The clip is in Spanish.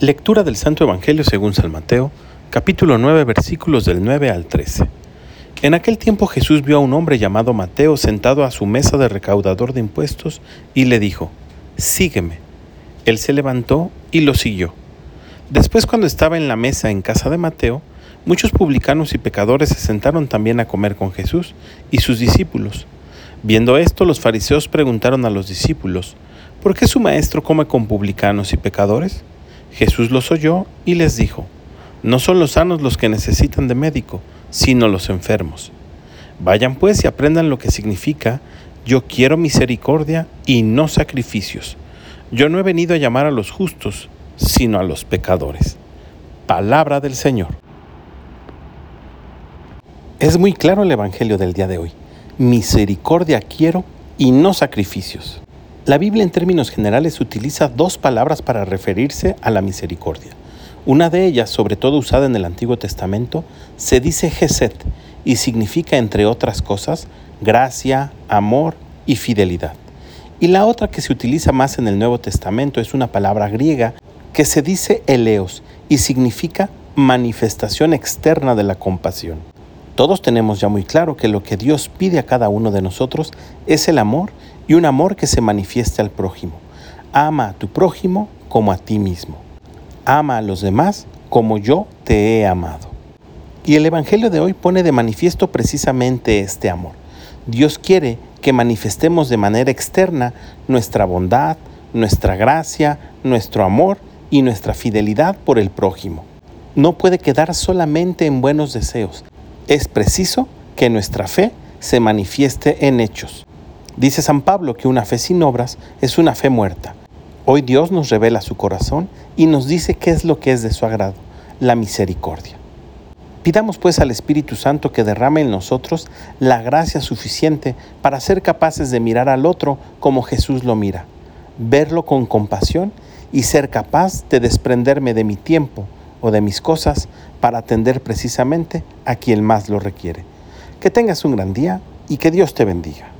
Lectura del Santo Evangelio según San Mateo, capítulo 9, versículos del 9 al 13. En aquel tiempo Jesús vio a un hombre llamado Mateo sentado a su mesa de recaudador de impuestos y le dijo, Sígueme. Él se levantó y lo siguió. Después cuando estaba en la mesa en casa de Mateo, muchos publicanos y pecadores se sentaron también a comer con Jesús y sus discípulos. Viendo esto, los fariseos preguntaron a los discípulos, ¿por qué su maestro come con publicanos y pecadores? Jesús los oyó y les dijo, No son los sanos los que necesitan de médico, sino los enfermos. Vayan pues y aprendan lo que significa, yo quiero misericordia y no sacrificios. Yo no he venido a llamar a los justos, sino a los pecadores. Palabra del Señor. Es muy claro el Evangelio del día de hoy. Misericordia quiero y no sacrificios. La Biblia en términos generales utiliza dos palabras para referirse a la misericordia. Una de ellas, sobre todo usada en el Antiguo Testamento, se dice Gesed y significa, entre otras cosas, gracia, amor y fidelidad. Y la otra que se utiliza más en el Nuevo Testamento es una palabra griega que se dice eleos y significa manifestación externa de la compasión. Todos tenemos ya muy claro que lo que Dios pide a cada uno de nosotros es el amor y un amor que se manifieste al prójimo. Ama a tu prójimo como a ti mismo. Ama a los demás como yo te he amado. Y el Evangelio de hoy pone de manifiesto precisamente este amor. Dios quiere que manifestemos de manera externa nuestra bondad, nuestra gracia, nuestro amor y nuestra fidelidad por el prójimo. No puede quedar solamente en buenos deseos. Es preciso que nuestra fe se manifieste en hechos. Dice San Pablo que una fe sin obras es una fe muerta. Hoy Dios nos revela su corazón y nos dice qué es lo que es de su agrado, la misericordia. Pidamos pues al Espíritu Santo que derrame en nosotros la gracia suficiente para ser capaces de mirar al otro como Jesús lo mira, verlo con compasión y ser capaz de desprenderme de mi tiempo o de mis cosas para atender precisamente a quien más lo requiere. Que tengas un gran día y que Dios te bendiga.